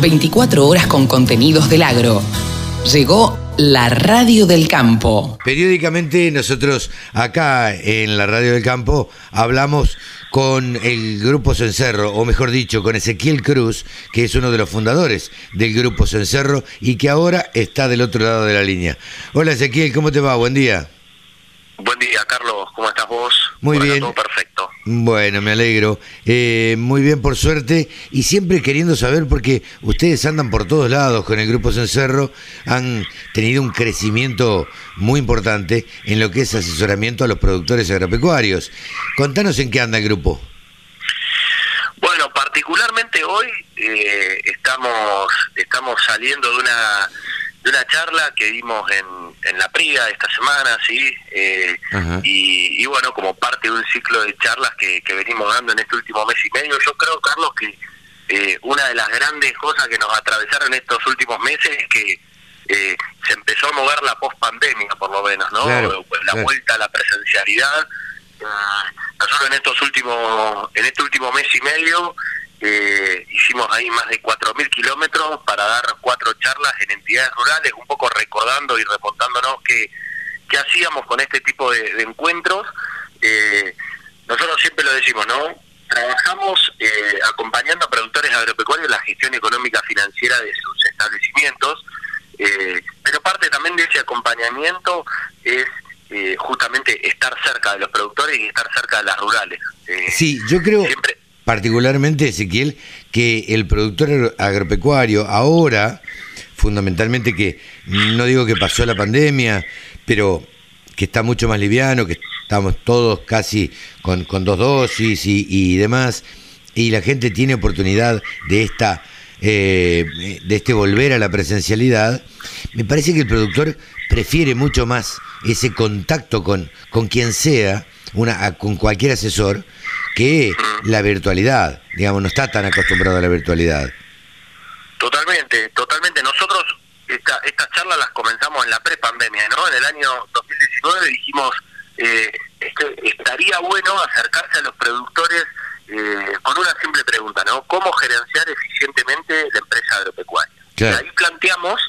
24 horas con contenidos del agro. Llegó la radio del campo. Periódicamente nosotros acá en la radio del campo hablamos con el Grupo Cencerro, o mejor dicho, con Ezequiel Cruz, que es uno de los fundadores del Grupo Cencerro y que ahora está del otro lado de la línea. Hola Ezequiel, ¿cómo te va? Buen día. Buen día, Carlos. ¿Cómo estás vos? Muy bien. Todo perfecto. Bueno, me alegro. Eh, muy bien, por suerte. Y siempre queriendo saber, porque ustedes andan por todos lados con el Grupo Cencerro, han tenido un crecimiento muy importante en lo que es asesoramiento a los productores agropecuarios. Contanos en qué anda el grupo. Bueno, particularmente hoy eh, estamos, estamos saliendo de una de una charla que dimos en, en la PRIA esta semana, ¿sí? Eh, y, bueno, como parte de un ciclo de charlas que, que, venimos dando en este último mes y medio, yo creo, Carlos, que eh, una de las grandes cosas que nos atravesaron estos últimos meses es que eh, se empezó a mover la post-pandemia, por lo menos, ¿no? la vuelta a la presencialidad. nosotros en estos últimos, en este último mes y medio, eh, hicimos ahí más de 4.000 kilómetros para dar cuatro charlas en entidades rurales, un poco recordando y reportándonos qué, qué hacíamos con este tipo de, encuentros. Eh, nosotros siempre lo decimos, ¿no? Trabajamos eh, acompañando a productores agropecuarios en la gestión económica financiera de sus establecimientos, eh, pero parte también de ese acompañamiento es justamente estar cerca de los productores y estar cerca de las rurales. sí, yo creo... Siempre, particularmente, Ezequiel, que el productor agropecuario ahora, fundamentalmente que no digo que pasó la pandemia, pero que está mucho más liviano, que estamos todos casi con, dos dosis y, demás, y la gente tiene oportunidad de esta eh, de este volver a la presencialidad, me parece que el productor prefiere mucho más ese contacto con, con quien sea, una, con cualquier asesor, que la virtualidad. Digamos, no está tan acostumbrado a la virtualidad. Totalmente, totalmente. Nosotros esta, estas charlas las comenzamos en la pre-pandemia, ¿no? En el año 2019 dijimos, eh, estaría bueno acercarse a los productores eh, con una simple pregunta, ¿no? ¿Cómo gerenciar eficientemente la empresa agropecuaria? Y ahí planteamos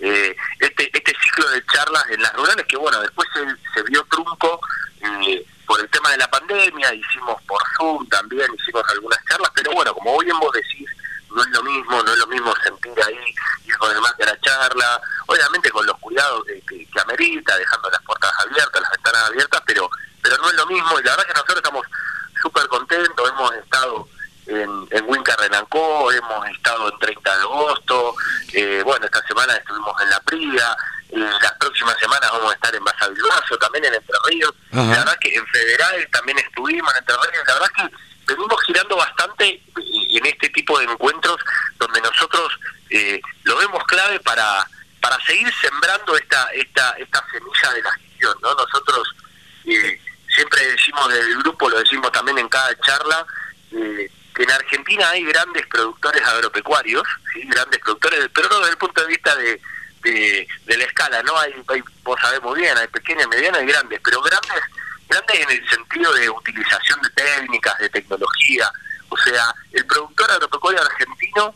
eh, este, este ciclo de charlas en las rurales que, bueno, después se, se vio trunco eh, por el tema de la pandemia, hicimos por Zoom también, hicimos algunas charlas, pero bueno, como hoy en vos decís, no es lo mismo, no es lo mismo sentir ahí, ir con el de la charla, obviamente con los cuidados que, que, amerita, dejando las puertas abiertas, las ventanas abiertas, pero pero no es lo mismo, y la verdad que nosotros estamos súper contentos, hemos estado en, en Winca Renancó, hemos estado en 30 de agosto, eh, bueno, esta semana estuvimos en La Prida, las próximas semanas vamos a estar en Basavilbaso, también en Entre Ríos. La verdad que en Federal también estuvimos en Entre Ríos. La verdad que venimos girando bastante eh, en este tipo de encuentros donde nosotros eh, lo vemos clave para para seguir sembrando esta esta esta semilla de la gestión. ¿no? Nosotros eh, siempre decimos del grupo, lo decimos también en cada charla, que en Argentina hay grandes productores agropecuarios, ¿sí? grandes productores, pero no desde el punto de vista de de, la escala, ¿no? Hay, hay, vos sabés muy bien, hay pequeñas, medianas y grandes, pero grandes, grandes en el sentido de utilización de técnicas, de tecnología. O sea, el productor agropecuario argentino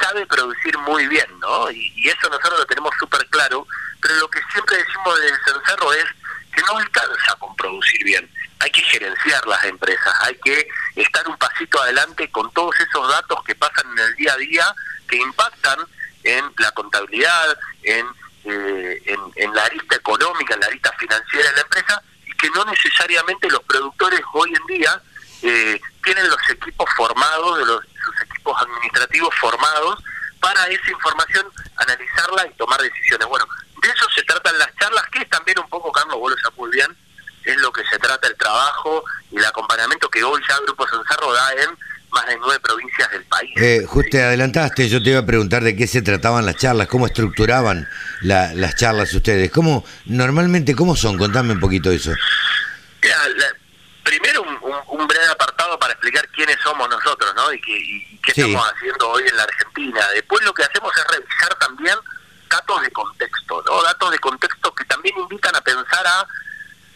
sabe producir muy bien, ¿no? Y, eso nosotros lo tenemos súper claro, pero lo que siempre decimos del cencerro es que no alcanza con producir bien. Hay que gerenciar las empresas, hay que estar un pasito adelante con todos esos datos que pasan en el día a día, que impactan en la contabilidad, en, eh, en, la arista económica, en la arista financiera de la empresa, y que no necesariamente los productores hoy en día eh, tienen los equipos formados, de los, sus equipos administrativos formados, para esa información analizarla y tomar decisiones. Bueno, de eso se tratan las charlas, que es también un poco, Carlos, vos lo sabés bien, es lo que se trata el trabajo y el acompañamiento que hoy ya Grupo Sensarro da en más de nueve provincias del país. Eh, justo te adelantaste, yo te iba a preguntar de qué se trataban las charlas, cómo estructuraban las charlas ustedes, cómo normalmente cómo son, contame un poquito eso. primero un, breve apartado para explicar quiénes somos nosotros, ¿no? Y, qué estamos haciendo hoy en la Argentina. Después lo que hacemos es revisar también datos de contexto, ¿no? Datos de contexto que también invitan a pensar a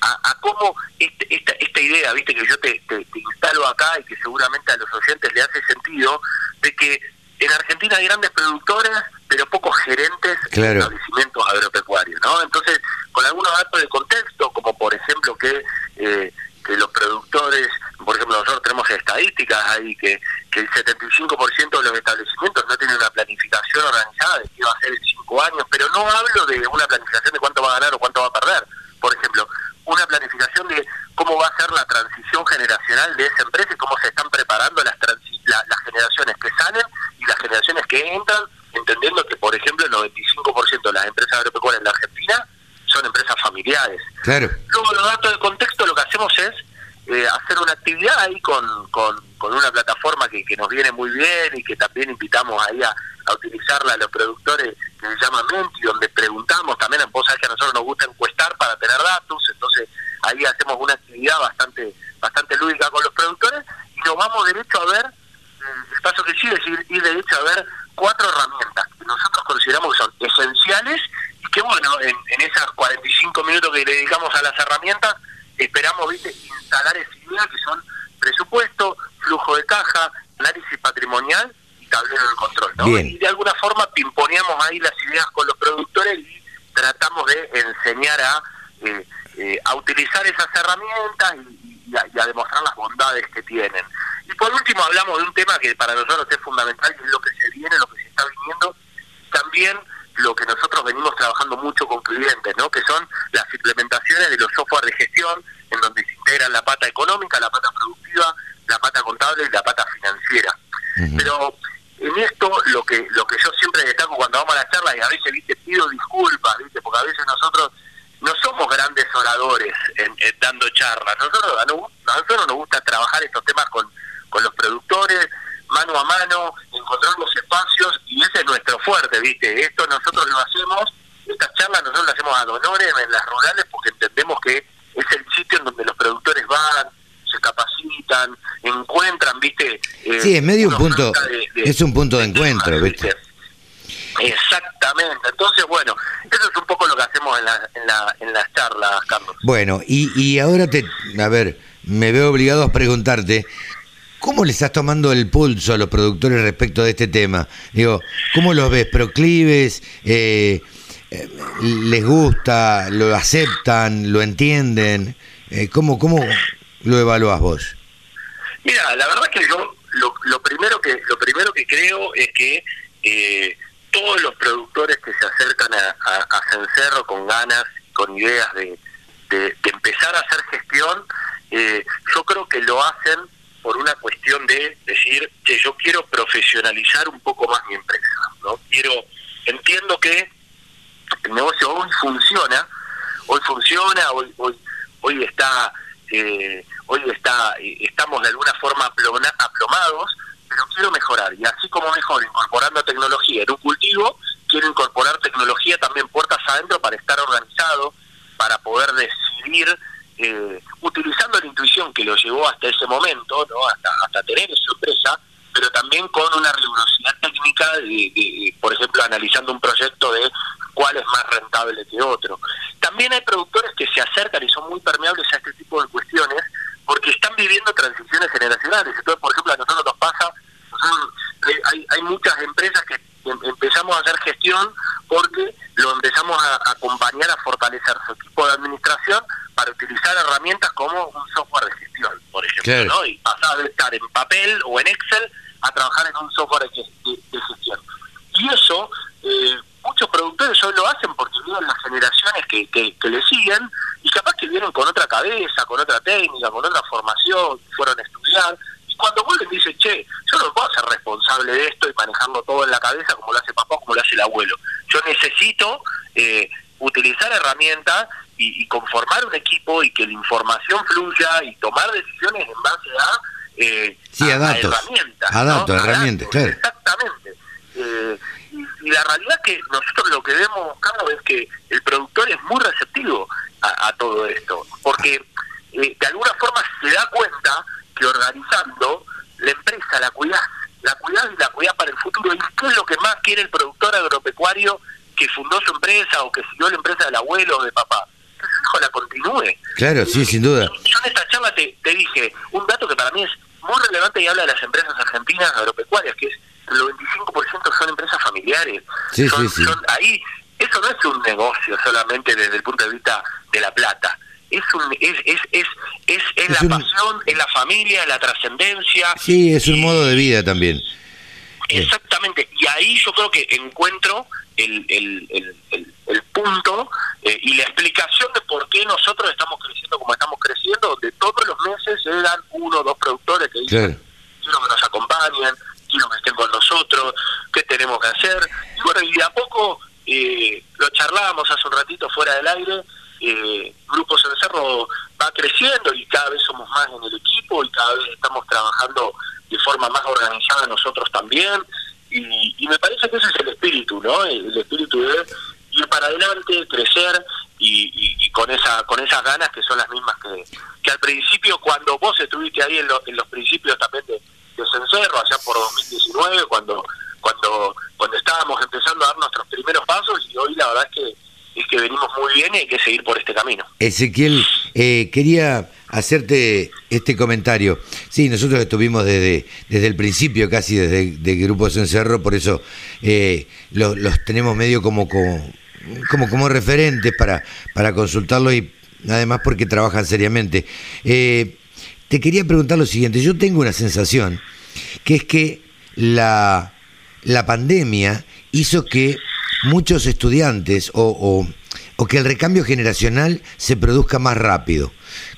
a, cómo este, esta, esta idea, viste, que yo te, instalo acá y que seguramente a los oyentes le hace sentido, de que en Argentina hay grandes productores, pero pocos gerentes de establecimientos agropecuarios, ¿no? Entonces, con algunos datos de contexto, como por ejemplo que, eh, que los productores, por ejemplo, nosotros tenemos estadísticas ahí que, que el 75% de los establecimientos no tienen una planificación organizada de qué va a ser en cinco años, pero no hablo de una planificación de cuánto va a ganar o cuánto va a perder. Por ejemplo, una planificación de cómo va a ser la transición generacional de esa empresa y cómo se están preparando las, las generaciones que salen y las generaciones que entran, entendiendo que, por ejemplo, el 95% de las empresas agropecuarias en la Argentina son empresas familiares. Claro. Luego, los datos de contexto, lo que hacemos es eh, hacer una actividad ahí con, con, una plataforma que, que, nos viene muy bien y que también invitamos ahí a, utilizarla a los productores que se llama Menti, donde preguntamos también, a nosotros nos gusta encuestar para tener datos, entonces ahí hacemos una actividad bastante bastante lúdica con los productores y nos vamos derecho a ver, eh, el paso que sigue es ir, ir derecho a ver cuatro herramientas que nosotros consideramos que son esenciales y que bueno, en, en esas 45 minutos que le dedicamos a las herramientas, esperamos ¿viste? instalar esa idea que son presupuesto, flujo de caja, análisis patrimonial y tablero de control. ¿no? Y de alguna forma pimponeamos ahí las ideas con los productores y tratamos de enseñar a, eh, eh, a utilizar esas herramientas y, a, demostrar las bondades que tienen. Por último hablamos de un tema que para nosotros es fundamental, que es lo que se viene, lo que se está viniendo, también lo que nosotros venimos trabajando mucho con clientes, ¿no? que son las implementaciones de los software de gestión, en donde se integran la pata económica, la pata productiva, la pata contable y la pata financiera. Pero en esto lo que lo que yo siempre destaco cuando vamos a la charla y a veces viste pido disculpas, viste, porque a veces nosotros no somos grandes oradores en, dando charlas. Nosotros a nosotros nos gusta trabajar estos temas con con los productores, mano a mano, encontrar los espacios y ese es nuestro fuerte, ¿viste? Esto nosotros lo hacemos, estas charlas nosotros las hacemos a donores en las rurales porque entendemos que es el sitio en donde los productores van, se capacitan, encuentran, ¿viste? Eh, sí, es medio un punto, es un punto de, encuentro, ¿viste? Exactamente. Entonces, bueno, eso es un poco lo que hacemos en, la, en, la, en las charlas, Carlos. Bueno, y, y ahora te, a ver, me veo obligado a preguntarte, ¿Cómo le estás tomando el pulso a los productores respecto de este tema? Digo, ¿cómo los ves? ¿Proclives? Eh, eh, ¿Les gusta? ¿Lo aceptan? ¿Lo entienden? Eh, ¿cómo, ¿Cómo lo evaluás vos? Mira, la verdad que yo lo, primero que lo primero que creo es que todos los productores que se acercan a, a, Cencerro con ganas, con ideas de, de, empezar a hacer gestión, yo creo que lo hacen por una cuestión de decir que yo quiero profesionalizar un poco más mi empresa, ¿no? Quiero, entiendo que el negocio hoy funciona, hoy funciona, hoy hoy hoy está eh, hoy está estamos de alguna forma aplomados, pero quiero mejorar y así como mejor incorporando tecnología en un cultivo, quiero incorporar tecnología también puertas adentro para estar organizado, para poder decidir eh, utilizando la intuición que lo llevó hasta ese momento, hasta, tener esa empresa, pero también con una rigurosidad técnica, de, por ejemplo, analizando un proyecto de cuál es más rentable que otro. También hay productores que se acercan y son muy permeables a este tipo de cuestiones porque están viviendo transiciones generacionales por ejemplo, a nosotros nos pasa, hay, hay muchas empresas que em, empezamos a hacer gestión porque lo empezamos a acompañar a fortalecer su equipo de administración para utilizar herramientas como un software de gestión, por ¿no? Y pasar de estar en papel o en Excel a trabajar en un software de, gestión. Y eso, eh, muchos productores hoy lo hacen porque vienen las generaciones que, que, le siguen y capaz que vienen con otra cabeza, con otra técnica, con otra formación, fueron a estudiar. Y cuando vuelven dicen, che, yo no puedo ser responsable de esto y manejarlo todo en la cabeza como lo hace papá, como lo hace el abuelo. Yo necesito eh, utilizar herramientas y, conformar un equipo y que la información fluya y tomar decisiones en base a, eh, herramientas. A datos, herramientas, claro. Exactamente. Eh, y, la realidad es que nosotros lo que vemos, Carlos, es que el productor es muy receptivo a, todo esto, porque eh, de alguna forma se da cuenta que organizando la empresa la cuidás, la cuidás y la cuidás para el futuro. ¿Y qué es lo que más quiere el productor agropecuario que fundó su empresa o que siguió la empresa del abuelo o de papá? Hijo la continúe. Claro, sí, sin duda. Yo en esta charla te, dije un dato que para mí es muy relevante y habla de las empresas argentinas agropecuarias, que es el 95% son empresas familiares. Sí, sí, sí. ahí, eso no es un negocio solamente desde el punto de vista de la plata. Es, un, es, es, es, es, la pasión, es la familia, la trascendencia. Sí, es un modo de vida también. Exactamente, y ahí yo creo que encuentro el, el, el, punto eh, y la explicación de por qué nosotros estamos creciendo como estamos creciendo, donde todos los meses llegan uno o dos productores que dicen, quiero que nos acompañen, quiero que estén con nosotros, qué tenemos que hacer. Y bueno, y de a poco eh, lo charlábamos hace un ratito fuera del aire, eh, Grupos en Cerro va creciendo y cada vez somos más en el equipo y cada vez estamos trabajando de forma más organizada nosotros también. Y, me parece que ese es el espíritu, ¿no? El, espíritu de ir para adelante, crecer y, con esa con esas ganas que son las mismas que, que al principio, cuando vos estuviste ahí en, en los principios también de, de Cencerro, allá por 2019, cuando cuando cuando estábamos empezando a dar nuestros primeros pasos y hoy la verdad es que es que venimos muy bien y hay que seguir por este camino. Ezequiel, eh, quería hacerte este comentario. Sí, nosotros estuvimos desde, desde el principio, casi desde el Grupo Cencerro, por eso eh, los, tenemos medio como, como, como, referentes para, para consultarlo y además porque trabajan seriamente. Eh, te quería preguntar lo siguiente, yo tengo una sensación, que es que la, la pandemia hizo que muchos estudiantes o, o, que el recambio generacional se produzca más rápido.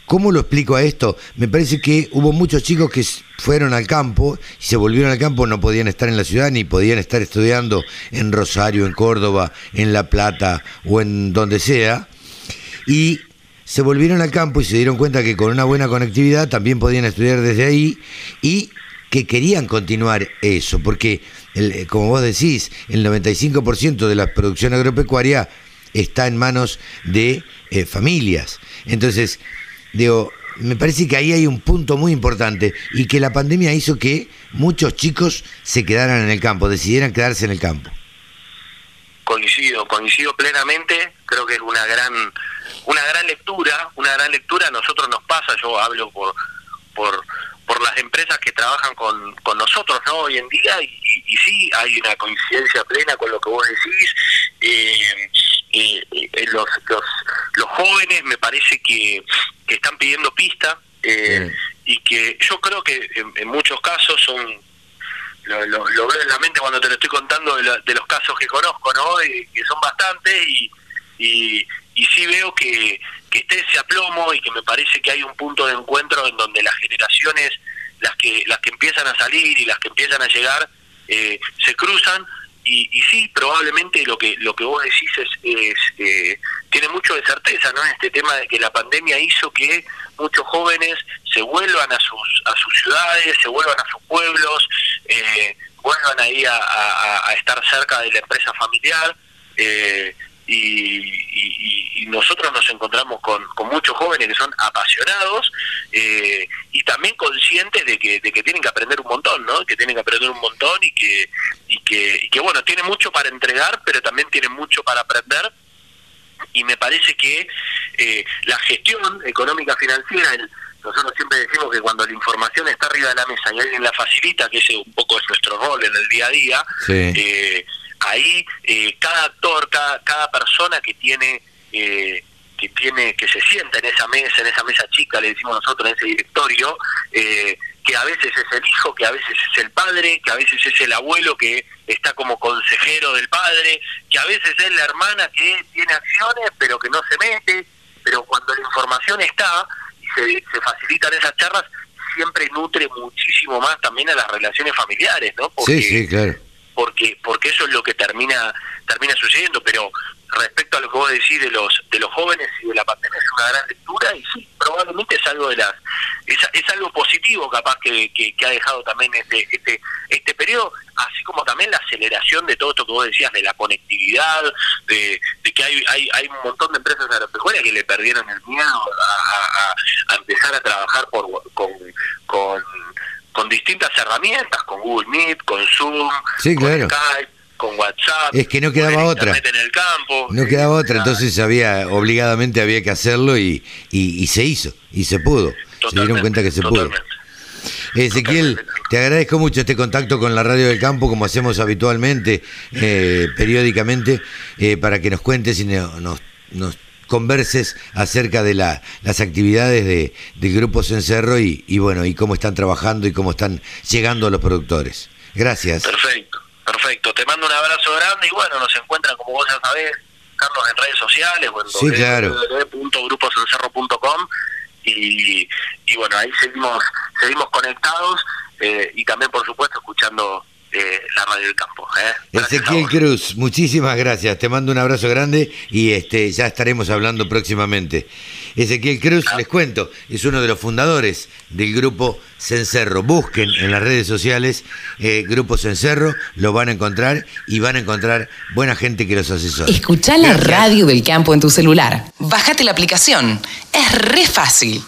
¿Cómo lo explico a esto? Me parece que hubo muchos chicos que fueron al campo y se volvieron al campo, no podían estar en la ciudad ni podían estar estudiando en Rosario, en Córdoba, en La Plata o en donde sea. Y se volvieron al campo y se dieron cuenta que con una buena conectividad también podían estudiar desde ahí y que querían continuar eso, porque el, como vos decís, el 95% de la producción agropecuaria está en manos de eh, familias. Entonces, digo, me parece que ahí hay un punto muy importante y que la pandemia hizo que muchos chicos se quedaran en el campo, decidieran quedarse en el campo. Coincido, coincido plenamente, creo que es una gran una gran lectura, una gran lectura, a nosotros nos pasa, yo hablo por por por las empresas que trabajan con, con nosotros ¿no? hoy en día y, sí hay una coincidencia plena con lo que vos decís eh, eh, eh, los, los, los jóvenes me parece que, que están pidiendo pista y que yo creo que en, muchos casos son lo, lo, veo en la mente cuando te lo estoy contando de, de los casos que conozco no que son bastantes y, y, y sí veo que, que esté ese aplomo y que me parece que hay un punto de encuentro en donde las generaciones, las que, las que empiezan a salir y las que empiezan a llegar, eh, se cruzan y, y, sí, probablemente lo que lo que vos decís es, eh, tiene mucho de certeza, ¿no? Este tema de que la pandemia hizo que muchos jóvenes se vuelvan a sus a sus ciudades, se vuelvan a sus pueblos, eh, vuelvan ahí a, estar cerca de la empresa familiar. Eh, y, nosotros nos encontramos con, muchos jóvenes que son apasionados eh, y también conscientes de que, de que tienen que aprender un montón, ¿no? Que tienen que aprender un montón y que, y que, que bueno, tienen mucho para entregar, pero también tienen mucho para aprender. Y me parece que eh, la gestión económica financiera, nosotros siempre decimos que cuando la información está arriba de la mesa y alguien la facilita, que ese un poco es nuestro rol en el día a día, eh, ahí eh, cada actor, cada, cada persona que tiene eh, que tiene que se sienta en esa mesa, en esa mesa chica, le decimos nosotros en ese directorio, eh, que a veces es el hijo, que a veces es el padre, que a veces es el abuelo que está como consejero del padre, que a veces es la hermana que tiene acciones pero que no se mete, pero cuando la información está y se, se facilitan esas charlas, siempre nutre muchísimo más también a las relaciones familiares, ¿no? sí, sí, claro porque porque eso es lo que termina termina sucediendo pero respecto a lo que vos decís de los de los jóvenes y de la pandemia es una gran lectura y sí probablemente es algo de las es, es algo positivo capaz que, que, ha dejado también este este este periodo así como también la aceleración de todo esto que vos decías de la conectividad de, de que hay, hay hay un montón de empresas agropecuarias que le perdieron el miedo a, a, empezar a trabajar por con, con con distintas herramientas, con Google Meet, con Zoom, con Skype, con WhatsApp. Es que no quedaba otra. En el campo, no quedaba otra, entonces había obligadamente había que hacerlo y, y, se hizo, y se pudo. se dieron cuenta que se pudo. Ezequiel, te agradezco mucho este contacto con la Radio del Campo, como hacemos habitualmente, eh, periódicamente, eh, para que nos cuentes y nos, nos converses acerca de la, las actividades de, del Grupo Cencerro y, y bueno, y cómo están trabajando y cómo están llegando a los productores. Gracias. Perfecto, perfecto. Te mando un abrazo grande y bueno, nos encuentran como vos ya sabés, Carlos, en redes sociales o en sí, claro. www.grupocencerro.com y, y bueno, ahí seguimos, seguimos conectados eh, y también por supuesto escuchando eh, la radio del campo. ¿eh? Ezequiel Cruz, muchísimas gracias. Te mando un abrazo grande y este ya estaremos hablando próximamente. Ezequiel Cruz, les cuento, es uno de los fundadores del grupo Cencerro. Busquen en las redes sociales eh, Grupo Cencerro, lo van a encontrar y van a encontrar buena gente que los asesora. Escucha la radio del campo en tu celular. Bájate la aplicación. Es re fácil.